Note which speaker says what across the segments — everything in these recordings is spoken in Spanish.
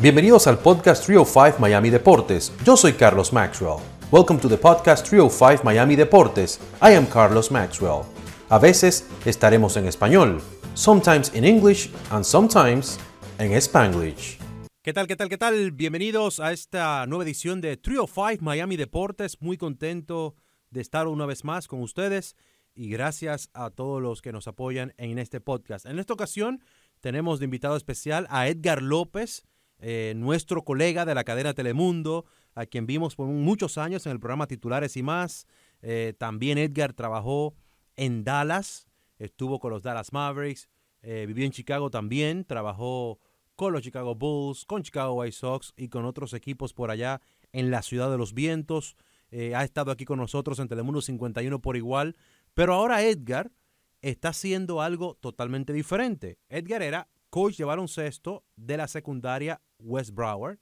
Speaker 1: Bienvenidos al podcast 305 Miami Deportes. Yo soy Carlos Maxwell. Welcome to the podcast 305 Miami Deportes. I am Carlos Maxwell. A veces estaremos en español, sometimes in English and sometimes en Spanglish. ¿Qué tal, qué tal, qué tal? Bienvenidos a esta nueva edición de 305 Miami Deportes. Muy contento de estar una vez más con ustedes y gracias a todos los que nos apoyan en este podcast. En esta ocasión tenemos de invitado especial a Edgar López eh, nuestro colega de la cadena Telemundo, a quien vimos por muchos años en el programa Titulares y más. Eh, también Edgar trabajó en Dallas, estuvo con los Dallas Mavericks, eh, vivió en Chicago también, trabajó con los Chicago Bulls, con Chicago White Sox y con otros equipos por allá en la Ciudad de los Vientos. ha estado aquí con nosotros en Telemundo 51 por igual, pero ahora Edgar está haciendo algo totalmente diferente. Edgar era coach de baloncesto de la secundaria West Broward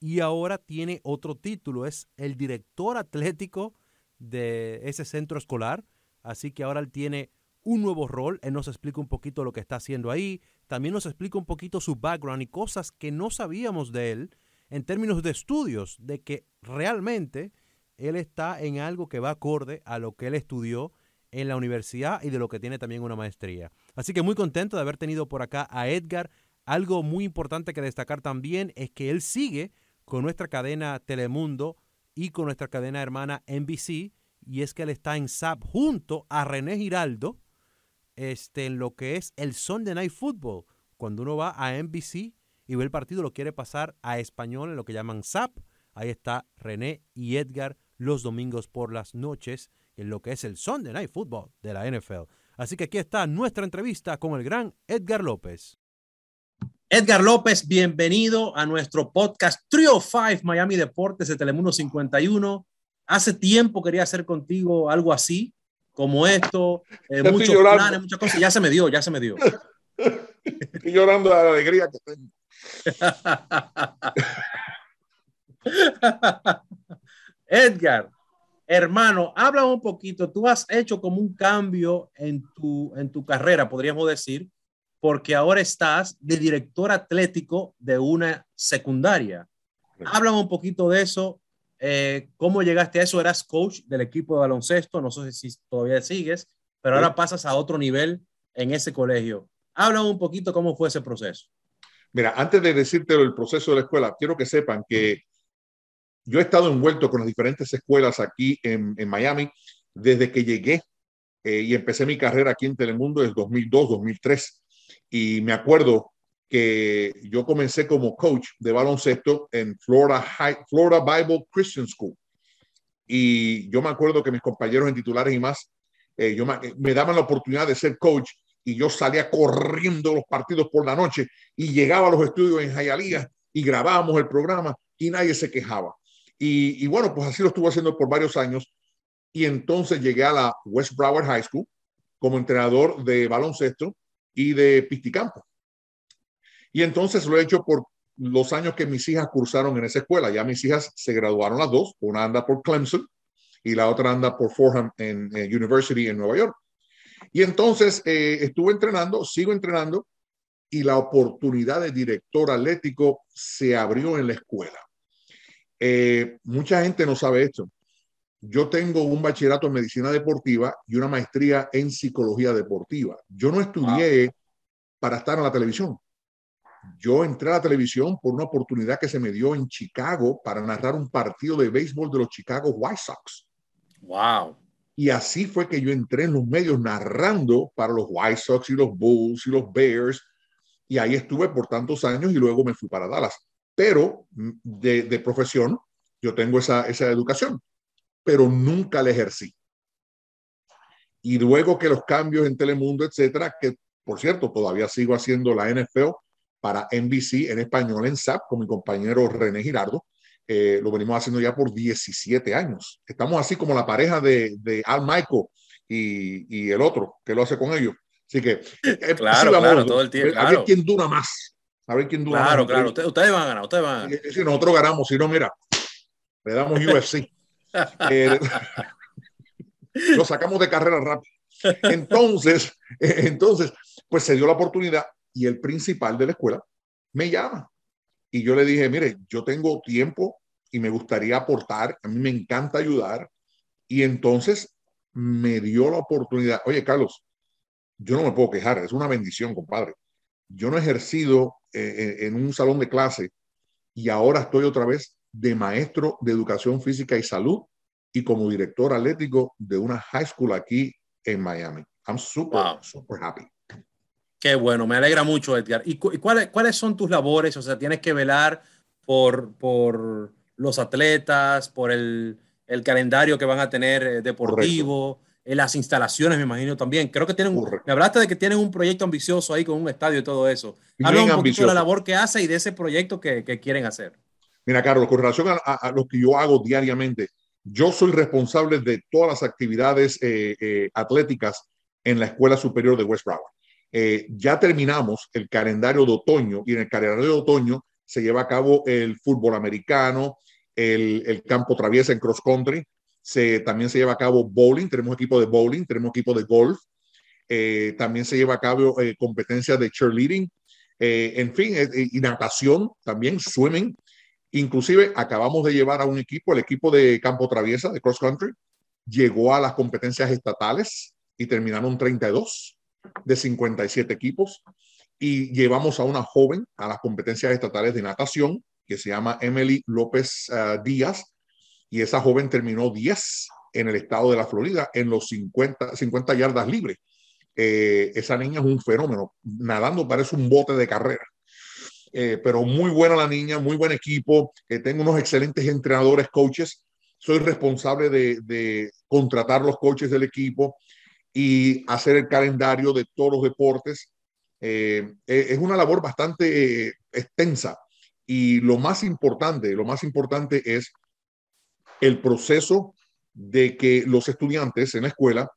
Speaker 1: y ahora tiene otro título, es el director atlético de ese centro escolar, así que ahora él tiene un nuevo rol, él nos explica un poquito lo que está haciendo ahí, también nos explica un poquito su background y cosas que no sabíamos de él en términos de estudios, de que realmente él está en algo que va acorde a lo que él estudió en la universidad y de lo que tiene también una maestría. Así que muy contento de haber tenido por acá a Edgar. Algo muy importante que destacar también es que él sigue con nuestra cadena Telemundo y con nuestra cadena hermana NBC y es que él está en SAP junto a René Giraldo este, en lo que es el Sunday Night Football. Cuando uno va a NBC y ve el partido, lo quiere pasar a español en lo que llaman SAP. Ahí está René y Edgar los domingos por las noches en lo que es el Sunday Night Football de la NFL. Así que aquí está nuestra entrevista con el gran Edgar López. Edgar López, bienvenido a nuestro podcast Trio 5 Miami Deportes de Telemundo 51. Hace tiempo quería hacer contigo algo así, como esto, eh, muchos planes, muchas cosas. Ya se me dio, ya se me dio.
Speaker 2: Estoy llorando de la alegría que tengo.
Speaker 1: Edgar, Hermano, habla un poquito. Tú has hecho como un cambio en tu, en tu carrera, podríamos decir, porque ahora estás de director atlético de una secundaria. Habla un poquito de eso. Eh, ¿Cómo llegaste a eso? Eras coach del equipo de baloncesto, no sé si todavía sigues, pero ahora pasas a otro nivel en ese colegio. Habla un poquito cómo fue ese proceso.
Speaker 2: Mira, antes de decirte el proceso de la escuela, quiero que sepan que yo he estado envuelto con las diferentes escuelas aquí en, Miami desde que llegué eh, y empecé mi carrera aquí en Telemundo en 2002, 2003. Y me acuerdo que yo comencé como coach de baloncesto en Florida, Florida Bible Christian School. Y yo me acuerdo que mis compañeros en titulares y más, eh, yo me, daban la oportunidad de ser coach y yo salía corriendo los partidos por la noche y llegaba a los estudios en Hialeah y grabábamos el programa y nadie se quejaba. Y, bueno, pues así lo estuvo haciendo por varios años. Y entonces llegué a la West Broward High School como entrenador de baloncesto y de pisticampo. Y entonces lo he hecho por los años que mis hijas cursaron en esa escuela. Ya mis hijas se graduaron las dos. Una anda por Clemson y la otra anda por Fordham en, University en Nueva York. Y entonces eh, estuve entrenando, sigo entrenando y la oportunidad de director atlético se abrió en la escuela. Eh, mucha gente no sabe esto. Yo tengo un bachillerato en medicina deportiva y una maestría en psicología deportiva. Yo no estudié para estar en la televisión. Yo entré a la televisión por una oportunidad que se me dio en Chicago para narrar un partido de béisbol de los Chicago White Sox.
Speaker 1: Wow.
Speaker 2: Y así fue que yo entré en los medios narrando para los White Sox y los Bulls y los Bears. Y ahí estuve por tantos años y luego me fui para Dallas pero de, profesión yo tengo esa, esa educación, pero nunca la ejercí. Y luego que los cambios en Telemundo, etcétera, que por cierto, todavía sigo haciendo la NFL para NBC en español en SAP con mi compañero René Girardo. Eh, lo venimos haciendo ya por 17 años. Estamos así como la pareja de, de Al Michael y, y, el otro que lo hace con ellos. Así que,
Speaker 1: eh, claro, claro, todo el tiempo.
Speaker 2: A ver quién dura más. A ver quién dura.
Speaker 1: Claro, claro. Ustedes, van a ganar, ustedes van a ganar.
Speaker 2: Si nosotros ganamos, si no, mira, le damos UFC. eh, lo sacamos de carrera rápida. Entonces, entonces, pues se dio la oportunidad y el principal de la escuela me llama Y yo le dije, mire, yo tengo tiempo y me gustaría aportar, a mí me encanta ayudar. Y entonces me dio la oportunidad, oye Carlos, yo no me puedo quejar, es una bendición, compadre. Yo no he ejercido eh, en un salón de clase y ahora estoy otra vez de maestro de educación física y salud y como director atlético de una high school aquí en Miami. I'm super, super happy.
Speaker 1: Qué bueno, me alegra mucho, Edgar. ¿Y, cuáles, cuáles son tus labores? O sea, tienes que velar por, por los atletas, por el, el calendario que van a tener eh, deportivo, en las instalaciones, me imagino también. Creo que tienen, me hablaste de que tienen un proyecto ambicioso ahí con un estadio y todo eso. Habla un poquito de la labor que hace y de ese proyecto que, que quieren hacer.
Speaker 2: Mira, Carlos, con relación a, lo que yo hago diariamente, yo soy responsable de todas las actividades eh, eh, atléticas en la Escuela Superior de West Broward. Eh, ya terminamos el calendario de otoño y en el calendario de otoño se lleva a cabo el fútbol americano, el, el campo traviesa en cross country, se, también se lleva a cabo bowling, tenemos equipo de bowling, tenemos equipo de golf, también se lleva a cabo competencias de cheerleading, en fin, y natación también, swimming. Inclusive acabamos de llevar a un equipo, el equipo de campo traviesa de cross country, llegó a las competencias estatales y terminaron 32 de 57 equipos. Y llevamos a una joven a las competencias estatales de natación que se llama Emily López uh, Díaz. Y esa joven terminó 10 en el estado de la Florida en los 50, 50 yardas libres. Eh, esa niña es un fenómeno. Nadando parece un bote de carrera. Eh, pero muy buena la niña, muy buen equipo, eh, tengo unos excelentes entrenadores, coaches, soy responsable de, contratar los coaches del equipo y hacer el calendario de todos los deportes. Es una labor bastante extensa y lo más importante, lo más importante es el proceso de que los estudiantes en la escuela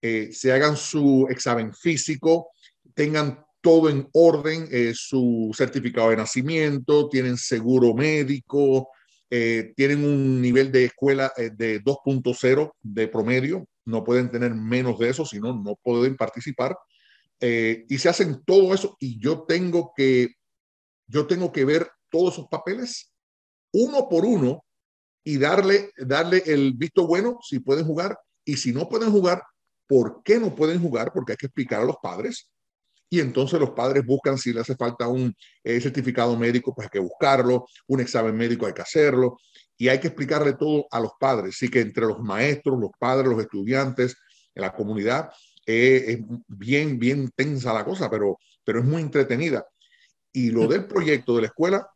Speaker 2: se hagan su examen físico, tengan todo en orden, eh, su certificado de nacimiento, tienen seguro médico, eh, tienen un nivel de escuela eh, de 2.0 de promedio, no pueden tener menos de eso, sino no pueden participar. y se hacen todo eso y yo tengo que, yo tengo que ver todos esos papeles uno por uno y darle, darle el visto bueno si pueden jugar y si no pueden jugar, ¿por qué no pueden jugar? Porque hay que explicar a los padres y entonces los padres buscan si le hace falta un eh, certificado médico, pues hay que buscarlo, un examen médico hay que hacerlo, y hay que explicarle todo a los padres. Así que entre los maestros, los padres, los estudiantes, en la comunidad, eh, es bien, bien tensa la cosa, pero, pero es muy entretenida. Y lo del proyecto de la escuela,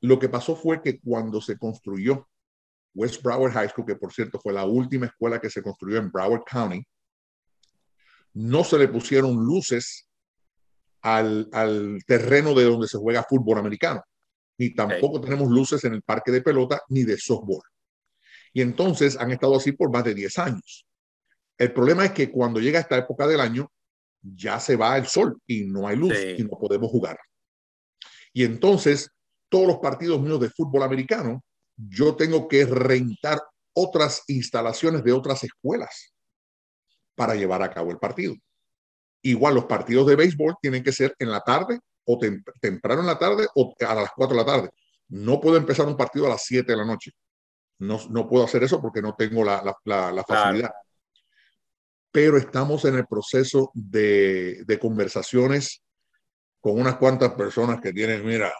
Speaker 2: lo que pasó fue que cuando se construyó West Broward High School, que por cierto fue la última escuela que se construyó en Broward County, no se le pusieron luces al, terreno de donde se juega fútbol americano, ni tampoco tenemos luces en el parque de pelota ni de softball. Y entonces han estado así por más de 10 años. El problema es que cuando llega esta época del año, ya se va el sol y no hay luz y no podemos jugar. Y entonces, todos los partidos míos de fútbol americano, yo tengo que rentar otras instalaciones de otras escuelas para llevar a cabo el partido. Igual los partidos de béisbol tienen que ser en la tarde o temprano en la tarde o a las 4 de la tarde. No puedo empezar un partido a las 7 de la noche. No, no puedo hacer eso porque no tengo la, la, la, facilidad. Pero estamos en el proceso de, de conversaciones con unas cuantas personas que tienen, mira,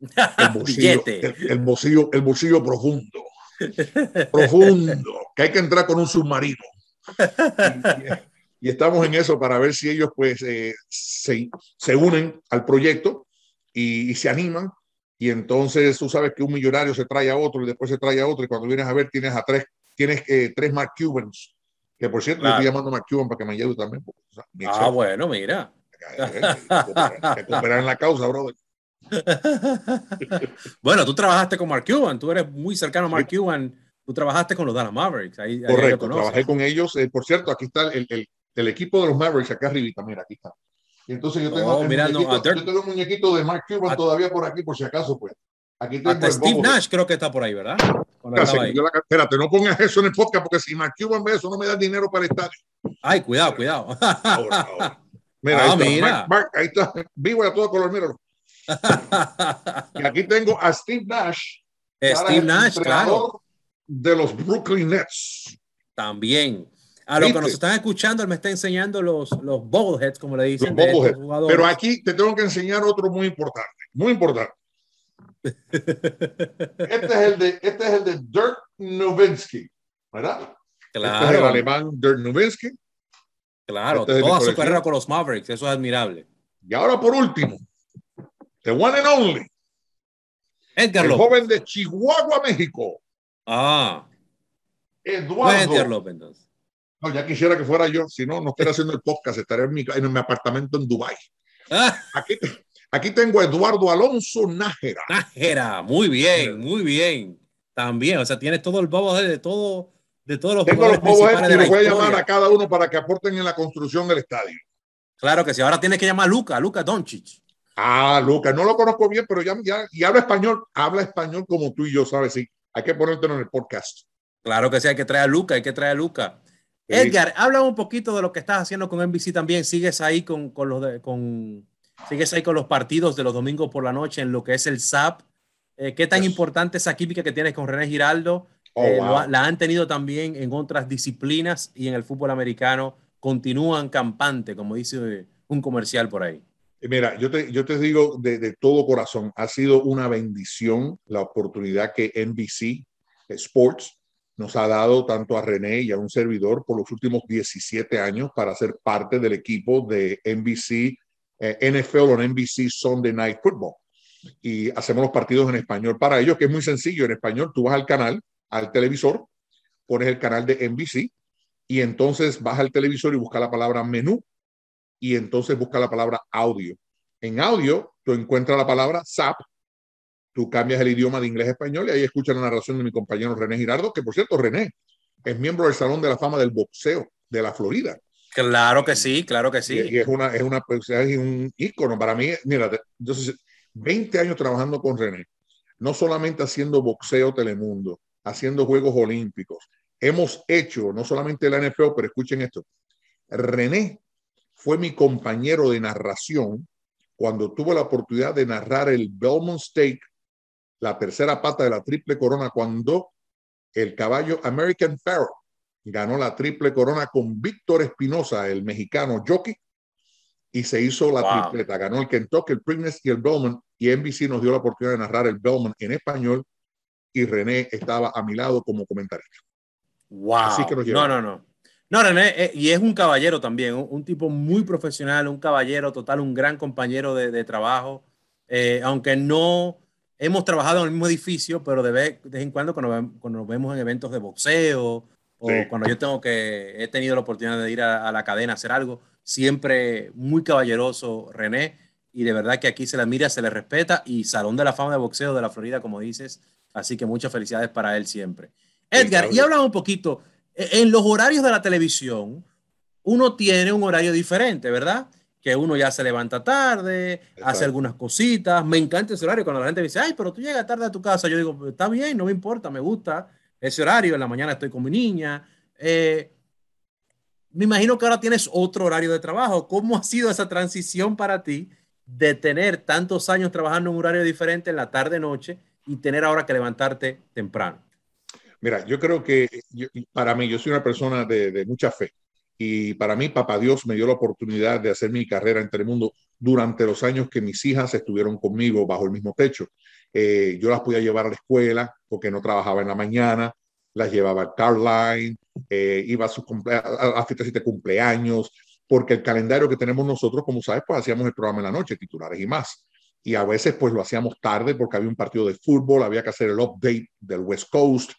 Speaker 2: el bolsillo, el, bolsillo, el bolsillo profundo. profundo, que hay que entrar con un submarino y, estamos en eso para ver si ellos pues eh, se, se, unen al proyecto y, se animan. Y entonces tú sabes que un millonario se trae a otro y después se trae a otro y cuando vienes a ver tienes a tres, tienes eh, tres Mark Cubans, que por cierto yo estoy llamando a Mark Cuban para que me ayude también.
Speaker 1: ah, bueno, mira.
Speaker 2: Que cooperar en la causa, brother.
Speaker 1: bueno, tú trabajaste con Mark Cuban, tú eres muy cercano a Mark Cuban Tú trabajaste con los Dallas Mavericks. Ahí,
Speaker 2: Correcto, trabajé con ellos. Eh, por cierto, aquí está el, el, el, equipo de los Mavericks, acá arribita, mira, aquí está. Y entonces yo tengo, oh, yo tengo un muñequito de Mark Cuban todavía por aquí, por si acaso, pues. Aquí
Speaker 1: tengo Steve Nash creo que está por ahí, ¿verdad?
Speaker 2: espérate, no pongas eso en el podcast porque si Mark Cuban ve eso no me da dinero para estadio.
Speaker 1: Ay, cuidado, cuidado.
Speaker 2: Mira, ah, ahí, está, mira. Mark, ahí está, vivo a todo color, míralo. y aquí tengo a Steve Nash.
Speaker 1: Steve Nash, claro.
Speaker 2: De los Brooklyn Nets.
Speaker 1: También. A los que nos están escuchando, él me está enseñando los, los bobbleheads, como le dicen.
Speaker 2: Pero aquí te tengo que enseñar otro muy importante. Muy importante. este, es el de, este es el de Dirk Nowitzki, ¿verdad?
Speaker 1: Claro.
Speaker 2: Este es el alemán Dirk Nowitzki.
Speaker 1: Claro, este toda su carrera con los Mavericks, eso es admirable.
Speaker 2: Y ahora por último, the one and only.
Speaker 1: Edgar
Speaker 2: el
Speaker 1: López.
Speaker 2: joven de Chihuahua, México.
Speaker 1: Ah.
Speaker 2: Eduardo.
Speaker 1: López, entonces.
Speaker 2: No, ya quisiera que fuera yo, si no, no estaría haciendo el podcast, estaría en mi, en mi apartamento en Dubai.
Speaker 1: Ah.
Speaker 2: Aquí, aquí tengo a Eduardo Alonso Nájera.
Speaker 1: Nájera, muy bien, muy bien. También, o sea, tienes todo el bobo de todo, de todos los
Speaker 2: Tengo los bobos y los voy a llamar a cada uno para que aporten en la construcción del estadio.
Speaker 1: Claro que sí, ahora tienes que llamar a Luca, Luca Doncic.
Speaker 2: Ah, Luca, no lo conozco bien, pero ya, ya y habla español, habla español como tú y yo, ¿sabes? Sí, hay que ponértelo en el podcast.
Speaker 1: Claro que sí, hay que traer a Luca, hay que traer a Luca. Edgar, habla un poquito de lo que estás haciendo con NBC también. ¿Sigues ahí con, con los de, con, sigues ahí con los partidos de los domingos por la noche en lo que es el SAP? Eh, ¿Qué tan yes. importante esa química que tienes con René Giraldo?
Speaker 2: Oh,
Speaker 1: eh,
Speaker 2: wow.
Speaker 1: lo, la han tenido también en otras disciplinas y en el fútbol americano. Continúan campante, como dice un comercial por ahí.
Speaker 2: Mira, yo te, yo te digo de, todo corazón, ha sido una bendición la oportunidad que NBC Sports nos ha dado tanto a René y a un servidor por los últimos 17 años para ser parte del equipo de NBC, eh, NFL o NBC Sunday Night Football. Y hacemos los partidos en español para ellos, que es muy sencillo. En español, tú vas al canal, al televisor, pones el canal de NBC y entonces vas al televisor y buscas la palabra menú y entonces busca la palabra audio. En audio, tú encuentras la palabra SAP, tú cambias el idioma de inglés a español y ahí escuchas la narración de mi compañero René Girardo, que por cierto, René es miembro del Salón de la Fama del Boxeo de la Florida.
Speaker 1: Claro que sí, claro que sí.
Speaker 2: Y, es, una, es, una, es un ícono. Para mí, mira, yo 20 años trabajando con René, no solamente haciendo boxeo Telemundo, haciendo Juegos Olímpicos. Hemos hecho no solamente la NFL, pero escuchen esto. René fue mi compañero de narración cuando tuve la oportunidad de narrar el Belmont Stake, la tercera pata de la triple corona, cuando el caballo American Pharaoh ganó la triple corona con Víctor Espinosa, el mexicano jockey, y se hizo la wow. tripleta. Ganó el Kentucky, el Prigness y el Belmont, y NBC nos dio la oportunidad de narrar el Belmont en español, y René estaba a mi lado como comentarista.
Speaker 1: Wow. Así que no, no, no. No, René, eh, y es un caballero también, un, tipo muy profesional, un caballero total, un gran compañero de, de trabajo. Eh, aunque no hemos trabajado en el mismo edificio, pero de vez, de vez en cuando cuando, cuando, nos vemos en eventos de boxeo o sí. cuando yo tengo que, he tenido la oportunidad de ir a, a, la cadena a hacer algo, siempre muy caballeroso René. Y de verdad que aquí se le admira, se le respeta y Salón de la Fama de Boxeo de la Florida, como dices. Así que muchas felicidades para él siempre. Edgar, y habla un poquito en los horarios de la televisión, uno tiene un horario diferente, ¿verdad? Que uno ya se levanta tarde, Exacto. hace algunas cositas. Me encanta ese horario cuando la gente me dice, ay, pero tú llegas tarde a tu casa. Yo digo, está bien, no me importa, me gusta ese horario. En la mañana estoy con mi niña. Eh, me imagino que ahora tienes otro horario de trabajo. ¿Cómo ha sido esa transición para ti de tener tantos años trabajando en un horario diferente en la tarde-noche y tener ahora que levantarte temprano?
Speaker 2: Mira, yo creo que yo, para mí, yo soy una persona de, de, mucha fe y para mí, Papá Dios me dio la oportunidad de hacer mi carrera en Telemundo durante los años que mis hijas estuvieron conmigo bajo el mismo techo. Eh, yo las podía llevar a la escuela porque no trabajaba en la mañana, las llevaba al Carline, eh, iba a sus a, a, fiestas cumpleaños, porque el calendario que tenemos nosotros, como sabes, pues hacíamos el programa en la noche, titulares y más. Y a veces pues lo hacíamos tarde porque había un partido de fútbol, había que hacer el update del West Coast,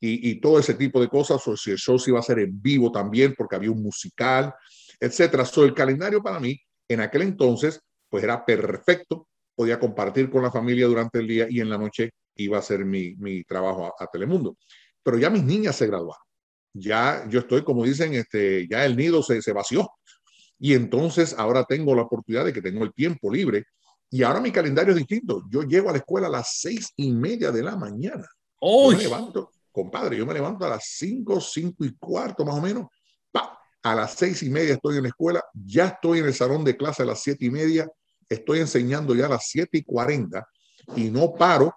Speaker 2: y, y, todo ese tipo de cosas, o si el show se iba a hacer en vivo también, porque había un musical, etcétera. So, el calendario para mí, en aquel entonces, pues era perfecto, podía compartir con la familia durante el día y en la noche iba a hacer mi, mi trabajo a, a, Telemundo. Pero ya mis niñas se graduaron. Ya yo estoy, como dicen, este, ya el nido se, se vació. Y entonces ahora tengo la oportunidad de que tengo el tiempo libre. Y ahora mi calendario es distinto. Yo llego a la escuela a las seis y media de la mañana. Yo me levanto, compadre, yo me levanto a las 5, 5 y cuarto más o menos, ¡pa! a las seis y media estoy en la escuela, ya estoy en el salón de clase a las siete y media estoy enseñando ya a las 7 y 40 y no paro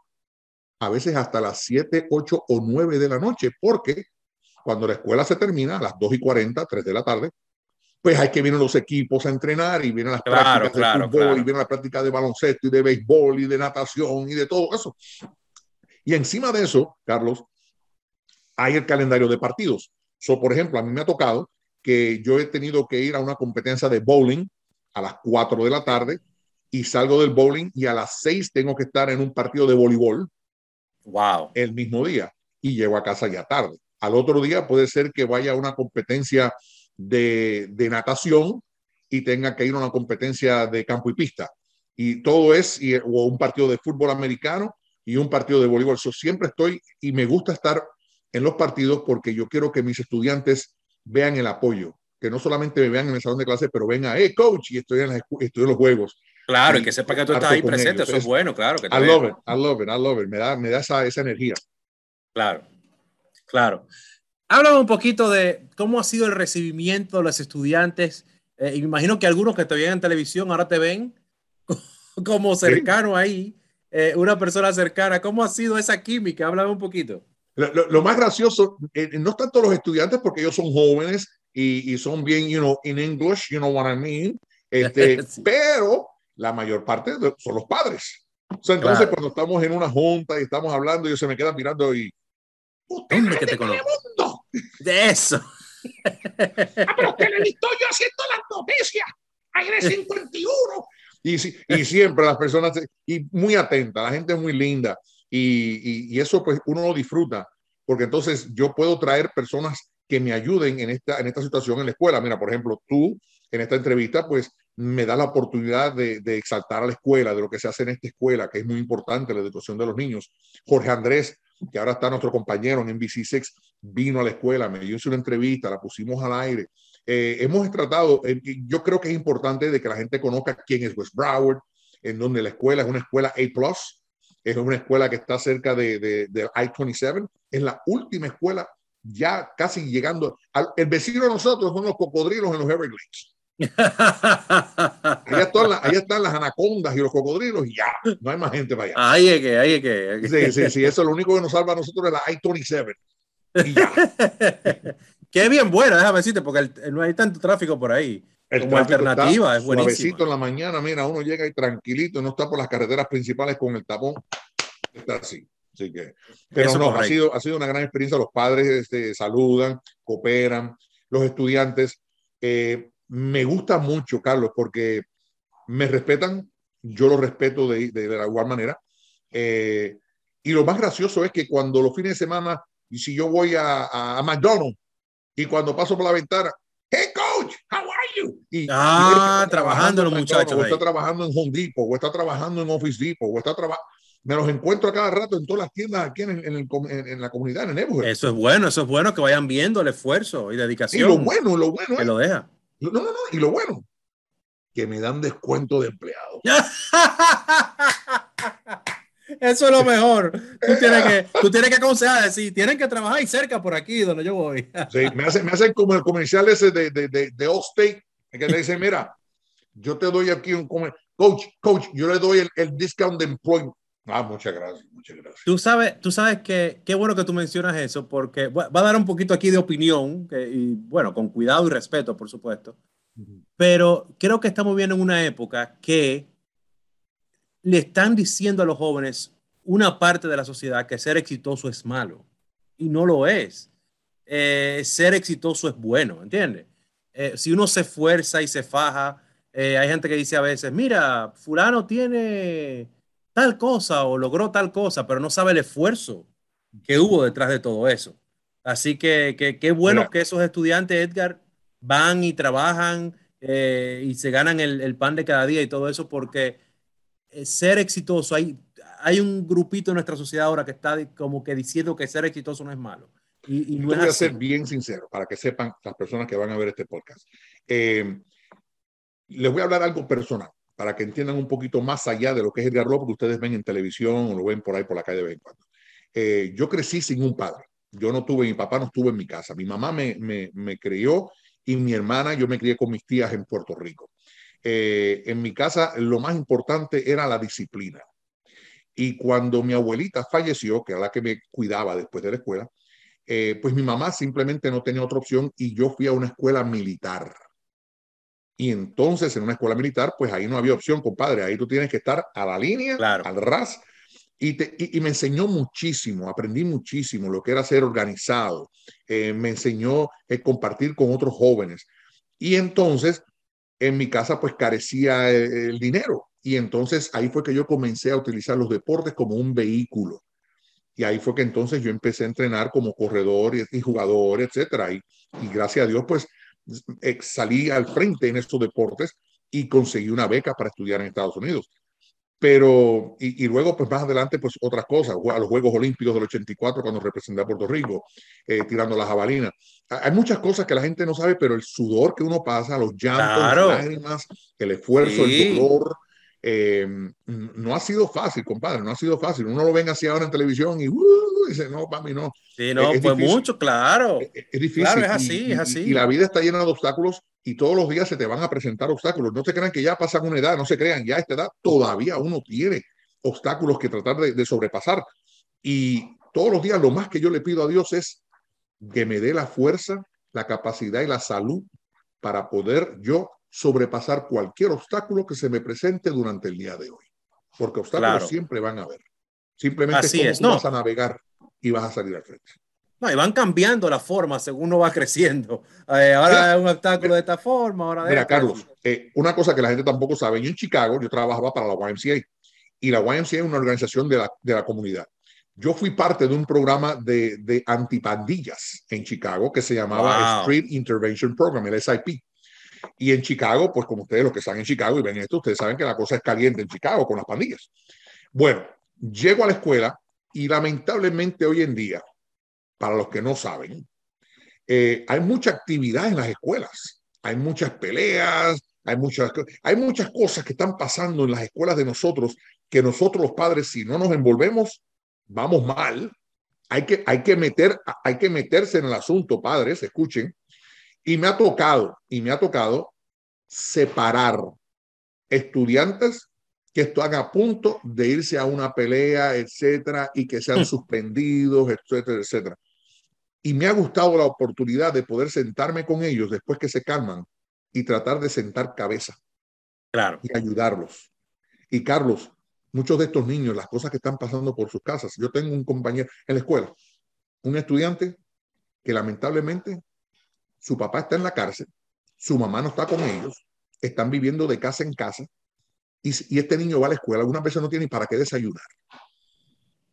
Speaker 2: a veces hasta las 7, 8 o 9 de la noche, porque cuando la escuela se termina a las 2 y 40, 3 de la tarde, pues hay que vienen los equipos a entrenar y vienen las prácticas de fútbol y vienen las prácticas de baloncesto y de béisbol y de natación y de todo eso. Y encima de eso, Carlos, hay el calendario de partidos. So, por ejemplo, a mí me ha tocado que yo he tenido que ir a una competencia de bowling a las 4 de la tarde y salgo del bowling y a las 6 tengo que estar en un partido de voleibol.
Speaker 1: Wow.
Speaker 2: El mismo día y llego a casa ya tarde. Al otro día puede ser que vaya a una competencia de, de natación y tenga que ir a una competencia de campo y pista. Y todo es, y, o un partido de fútbol americano y un partido de voleibol. Yo siempre estoy y me gusta estar en los partidos porque yo quiero que mis estudiantes vean el apoyo, que no solamente me vean en el salón de clase, pero vengan, hey, coach, y estoy en, estoy en los juegos.
Speaker 1: Claro, y, que sepa que tú estás ahí presente, eso es bueno, claro. Que
Speaker 2: I love it, I love it, I love it. Me da, me da esa, esa energía.
Speaker 1: Claro, claro. Háblame un poquito de cómo ha sido el recibimiento de los estudiantes. Eh, imagino que algunos que te ven en televisión ahora te ven como cercano ahí, eh, una persona cercana. ¿Cómo ha sido esa química? Háblame un poquito.
Speaker 2: Lo, lo, más gracioso, eh, no están todos los estudiantes porque ellos son jóvenes y, y, son bien, you know, in English, you know what I mean. Este, sí. Pero la mayor parte son los padres. O sea, entonces claro. cuando estamos en una junta y estamos hablando, ellos se me quedan mirando y...
Speaker 1: ¿Dónde que te conozco? De eso.
Speaker 2: ah, pero que le estoy yo haciendo las noticias. Aire 51. Y, y siempre las personas, y muy atentas, la gente es muy linda. Y, eso pues uno lo disfruta, porque entonces yo puedo traer personas que me ayuden en esta, en esta situación en la escuela. Mira, por ejemplo, tú en esta entrevista pues me da la oportunidad de, de, exaltar a la escuela, de lo que se hace en esta escuela, que es muy importante, la educación de los niños. Jorge Andrés, que ahora está nuestro compañero en NBC6, vino a la escuela, me hizo una entrevista, la pusimos al aire. Eh, hemos tratado, eh, yo creo que es importante de que la gente conozca quién es West Broward, en donde la escuela es una escuela A+, es una escuela que está cerca de, de, de I-27, es la última escuela ya casi llegando, al, el vecino de nosotros son los cocodrilos en los Everglades. allá, están las, allá, están las, anacondas y los cocodrilos y ya, no hay más gente para allá.
Speaker 1: Ahí es que, ahí es que.
Speaker 2: Sí, sí, sí, eso es lo único que nos salva a nosotros es la I-27. Y ya.
Speaker 1: Qué bien buena, déjame decirte, porque el, no hay tanto tráfico por ahí. El Como alternativa es buenísimo.
Speaker 2: en la mañana, mira, uno llega ahí tranquilito, no está por las carreteras principales con el tapón. Está así. Así que, pero Eso no, ha sido, ha sido una gran experiencia. Los padres este, saludan, cooperan, los estudiantes. Eh, me gusta mucho, Carlos, porque me respetan, yo los respeto de, de, de la igual manera. Eh, y lo más gracioso es que cuando los fines de semana, y si yo voy a, a, a McDonald's y cuando paso por la ventana, hey
Speaker 1: Y, ah, y trabajando los muchachos.
Speaker 2: O está trabajando en Home Depot, o está trabajando en Office Depot, o está trabajando me los encuentro a cada rato en todas las tiendas aquí en, en, el, en, en la comunidad, en el
Speaker 1: Eso es bueno, eso es bueno que vayan viendo el esfuerzo y dedicación.
Speaker 2: Y lo bueno, lo bueno.
Speaker 1: Que es, lo deja.
Speaker 2: No, no, no, y lo bueno, que me dan descuento de empleado.
Speaker 1: Eso es lo mejor. Tú tienes que, tú tienes que aconsejar, decir, tienen que trabajar y cerca por aquí donde yo voy.
Speaker 2: Sí, me hacen me hace como el comercial ese de, de, de, de Allstate, que le dice, mira, yo te doy aquí un coach, coach, yo le doy el, el discount de employment. Ah, muchas gracias, muchas gracias.
Speaker 1: Tú sabes, tú sabes que qué bueno que tú mencionas eso, porque va a dar un poquito aquí de opinión, que, y bueno, con cuidado y respeto, por supuesto. Uh -huh. Pero creo que estamos viendo en una época que le están diciendo a los jóvenes una parte de la sociedad que ser exitoso es malo. Y no lo es. Eh, ser exitoso es bueno, ¿entiendes? Eh, si uno se esfuerza y se faja, eh, hay gente que dice a veces, mira, fulano tiene tal cosa o logró tal cosa, pero no sabe el esfuerzo que hubo detrás de todo eso. Así que qué que bueno que esos estudiantes, Edgar, van y trabajan eh, y se ganan el, el, pan de cada día y todo eso, porque ser exitoso, hay, hay un grupito en nuestra sociedad ahora que está como que diciendo que ser exitoso no es malo.
Speaker 2: Y, y no voy a ser bien sincero para que sepan las personas que van a ver este podcast. Eh, les voy a hablar algo personal para que entiendan un poquito más allá de lo que es Edgar López, que ustedes ven en televisión o lo ven por ahí por la calle de vez en cuando. Eh, yo crecí sin un padre. Yo no tuve, mi papá no estuvo en mi casa. Mi mamá me, me, me crió y mi hermana, yo me crié con mis tías en Puerto Rico. eh, en mi casa lo más importante era la disciplina. Y cuando mi abuelita falleció, que era la que me cuidaba después de la escuela, eh, pues mi mamá simplemente no tenía otra opción y yo fui a una escuela militar. Y entonces en una escuela militar, pues ahí no había opción, compadre. Ahí tú tienes que estar a la línea, al ras. Y, y, me enseñó muchísimo, aprendí muchísimo lo que era ser organizado. Eh, me enseñó eh, compartir con otros jóvenes. Y entonces en mi casa pues carecía el dinero. Y entonces ahí fue que yo comencé a utilizar los deportes como un vehículo. Y ahí fue que entonces yo empecé a entrenar como corredor y, jugador, etcétera. Y, y, gracias a Dios, pues eh, salí al frente en estos deportes y conseguí una beca para estudiar en Estados Unidos. Pero, y, y luego, pues más adelante, pues otras cosas, a los Juegos Olímpicos del 84, cuando representé a Puerto Rico, eh, tirando la jabalina. Hay muchas cosas que la gente no sabe, pero el sudor que uno pasa, los llantos, las lágrimas, el esfuerzo, el dolor, eh, no ha sido fácil, compadre, no ha sido fácil. Uno lo ven así ahora en televisión y uh, dice, no, para mí no.
Speaker 1: Sí, no, fue mucho, claro.
Speaker 2: Es, difícil.
Speaker 1: Claro, es así, es así.
Speaker 2: Y, la vida está llena de obstáculos y todos los días se te van a presentar obstáculos. No se crean que ya pasan una edad, no se crean, ya a esta edad todavía uno tiene obstáculos que tratar de, de sobrepasar. Y todos los días lo más que yo le pido a Dios es que me dé la fuerza, la capacidad y la salud para poder yo sobrepasar cualquier obstáculo que se me presente durante el día de hoy. Porque obstáculos siempre van a haber. Simplemente
Speaker 1: Así
Speaker 2: es, no. vas a navegar y vas a salir al frente.
Speaker 1: No, y van cambiando la forma según uno va creciendo. Eh, ahora es un obstáculo de esta forma, ahora de
Speaker 2: Mira, Carlos, eh, una cosa que la gente tampoco sabe, yo en Chicago, yo trabajaba para la YMCA y la YMCA es una organización de la, de la comunidad. Yo fui parte de un programa de, de antipandillas en Chicago que se llamaba Street Intervention Program, el SIP. Y en Chicago, pues como ustedes los que están en Chicago y ven esto, ustedes saben que la cosa es caliente en Chicago con las pandillas. Bueno, llego a la escuela y lamentablemente hoy en día, para los que no saben, eh, hay mucha actividad en las escuelas. Hay muchas peleas, hay muchas, hay muchas cosas que están pasando en las escuelas de nosotros que nosotros los padres, si no nos envolvemos, vamos mal. Hay que, hay que, meter, hay que meterse en el asunto, padres, escuchen, y me ha tocado, y me ha tocado separar estudiantes que están a punto de irse a una pelea, etcétera, y que sean suspendidos, etcétera, etcétera. Y me ha gustado la oportunidad de poder sentarme con ellos después que se calman y tratar de sentar cabeza.
Speaker 1: Claro.
Speaker 2: Y ayudarlos. Y Carlos, muchos de estos niños, las cosas que están pasando por sus casas. Yo tengo un compañero en la escuela, un estudiante que lamentablemente su papá está en la cárcel, su mamá no está con ellos, están viviendo de casa en casa y, y este niño va a la escuela, algunas veces no tiene ni para qué desayunar.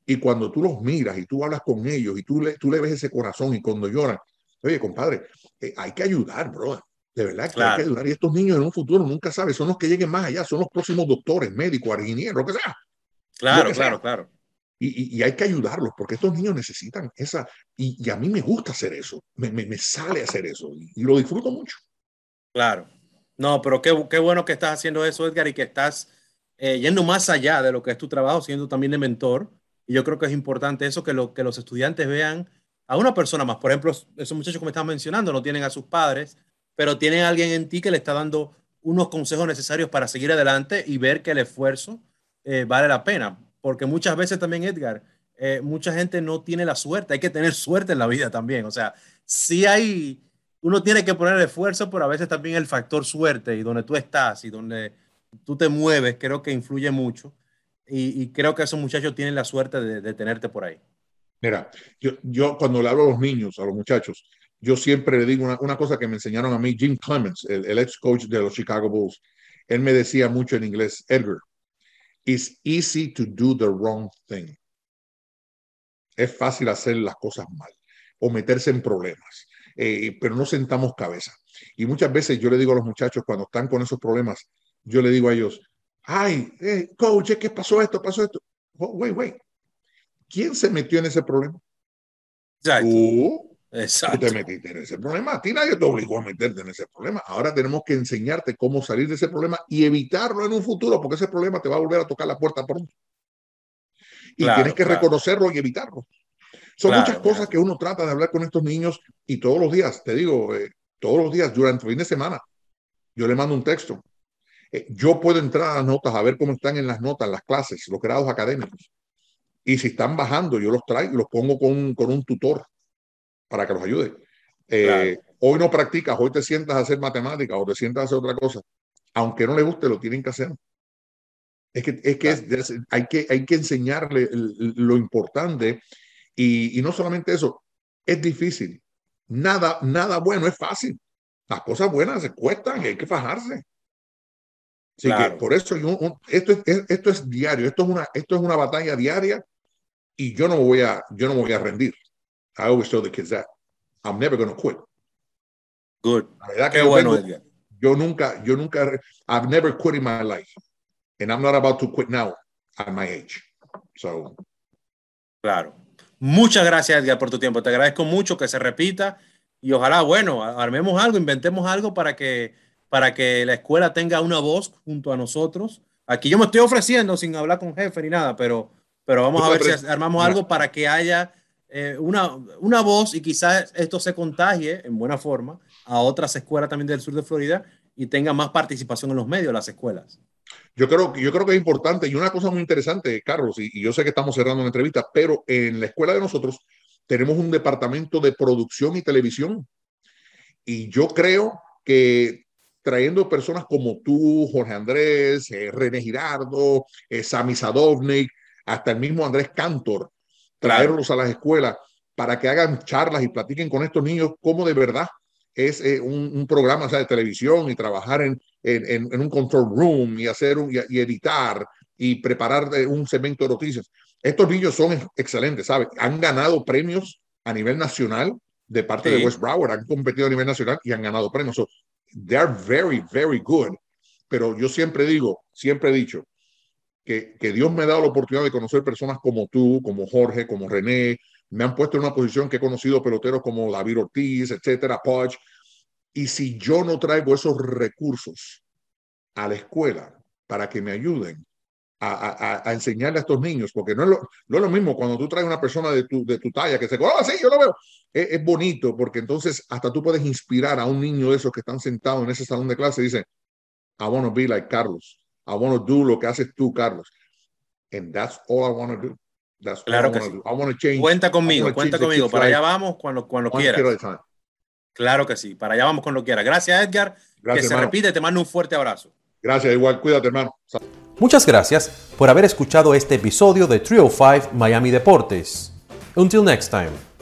Speaker 2: Y cuando tú los miras y tú hablas con ellos y tú le, tú le ves ese corazón y cuando lloran, oye, compadre, eh, hay que ayudar, bro. De verdad que hay que ayudar. Y estos niños en un futuro nunca saben, son los que lleguen más allá, son los próximos doctores, médicos, ingenieros, lo que sea.
Speaker 1: Claro, claro, claro.
Speaker 2: Y, hay que ayudarlos porque estos niños necesitan esa, y, a mí me gusta hacer eso, me, me, sale hacer eso y, lo disfruto mucho.
Speaker 1: Claro, no, pero qué, qué, bueno que estás haciendo eso, Edgar, y que estás eh, yendo más allá de lo que es tu trabajo, siendo también de mentor. Y yo creo que es importante eso, que, lo, que los estudiantes vean a una persona más. Por ejemplo, esos muchachos que me están mencionando no tienen a sus padres, pero tienen a alguien en ti que le está dando unos consejos necesarios para seguir adelante y ver que el esfuerzo eh, vale la pena porque muchas veces también, Edgar, eh, mucha gente no tiene la suerte, hay que tener suerte en la vida también, o sea, sí hay, uno tiene que poner esfuerzo, pero a veces también el factor suerte y donde tú estás y donde tú te mueves, creo que influye mucho. Y, creo que esos muchachos tienen la suerte de, tenerte por ahí.
Speaker 2: Mira, yo, cuando le hablo a los niños, a los muchachos, yo siempre le digo una, una cosa que me enseñaron a mí, Jim Clemens, el, el ex coach de los Chicago Bulls. Él me decía mucho en inglés, Edgar, It's easy to do the wrong thing. Es fácil hacer las cosas mal o meterse en problemas, eh, pero no sentamos cabeza. Y muchas veces yo le digo a los muchachos cuando están con esos problemas, yo le digo a ellos, ay, eh, coach, ¿qué pasó esto? Pasó esto. Oh, wait, wait. ¿Quién se metió en ese problema? Tú, Exacto. Tú te metiste en ese problema. A ti nadie te obligó a meterte en ese problema. Ahora tenemos que enseñarte cómo salir de ese problema y evitarlo en un futuro, porque ese problema te va a volver a tocar la puerta pronto. Y tienes que reconocerlo y evitarlo. Son muchas cosas que uno trata de hablar con estos niños y todos los días, te digo, eh, todos los días durante el fin de semana, yo le mando un texto. Eh, yo puedo entrar a las notas a ver cómo están en las notas, las clases, los grados académicos. Y si están bajando, yo los traigo, los pongo con, con un tutor para que los ayude. Eh, hoy no practicas, hoy te sientas a hacer matemáticas o te sientas a hacer otra cosa. Aunque no le guste, lo tienen que hacer. Es que, es que, hay, que hay que enseñarle lo importante y, y, no solamente eso, es difícil. Nada, nada bueno es fácil. Las cosas buenas se cuestan y hay que fajarse. Así que por eso esto, es, esto es diario, esto es, una, esto es una batalla diaria y yo no voy a, yo no me voy a rendir. I always tell the kids that. I'm never going to quit.
Speaker 1: Good.
Speaker 2: La verdad que Qué yo, bueno, tengo, yo nunca, yo nunca, I've never quit in my life. And I'm not about to quit now at my age. So.
Speaker 1: Claro. Muchas gracias, Edgar, por tu tiempo. Te agradezco mucho que se repita y ojalá, bueno, armemos algo, inventemos algo para que, para que la escuela tenga una voz junto a nosotros. Aquí yo me estoy ofreciendo sin hablar con jefe ni nada, pero, pero vamos a ver si armamos algo para que haya eh, una, una voz y quizás esto se contagie en buena forma a otras escuelas también del sur de Florida y tenga más participación en los medios, las escuelas.
Speaker 2: Yo creo, yo creo que es importante y una cosa muy interesante, Carlos, y, yo sé que estamos cerrando una entrevista, pero en la escuela de nosotros tenemos un departamento de producción y televisión. Y yo creo que trayendo personas como tú, Jorge Andrés, eh, René Girardo, eh, Sami Sadovnik, hasta el mismo Andrés Cantor, traerlos a las escuelas para que hagan charlas y platiquen con estos niños cómo de verdad es eh, un, programa de televisión y trabajar en, en, en, un control room y hacer un, y, editar y preparar un segmento de noticias. Estos niños son excelentes, ¿sabes? Han ganado premios a nivel nacional de parte de West Broward, han competido a nivel nacional y han ganado premios. So, they are very, very good. Pero yo siempre digo, siempre he dicho que, Dios me ha dado la oportunidad de conocer personas como tú, como Jorge, como René. Me han puesto en una posición que he conocido peloteros como David Ortiz, etcétera, Podge. Y si yo no traigo esos recursos a la escuela para que me ayuden, a, enseñarle a estos niños, porque no es, lo, es mismo cuando tú traes una persona de tu, de tu talla que se, oh, sí, yo lo veo. Es, bonito porque entonces hasta tú puedes inspirar a un niño de esos que están sentados en ese salón de clase y dicen, I want to be like Carlos. I want to do lo que haces tú, Carlos. And that's all I want to do. That's
Speaker 1: claro que sí. I want to change. Cuenta conmigo, cuenta conmigo. Para allá vamos cuando, cuando quieras. Claro que sí. Para allá vamos cuando quieras. Gracias, Edgar. Gracias, que se repite. Te mando un fuerte abrazo.
Speaker 2: Gracias, igual. Cuídate, hermano.
Speaker 3: Muchas gracias por haber escuchado este episodio de Trio 5 Miami Deportes. Until next time.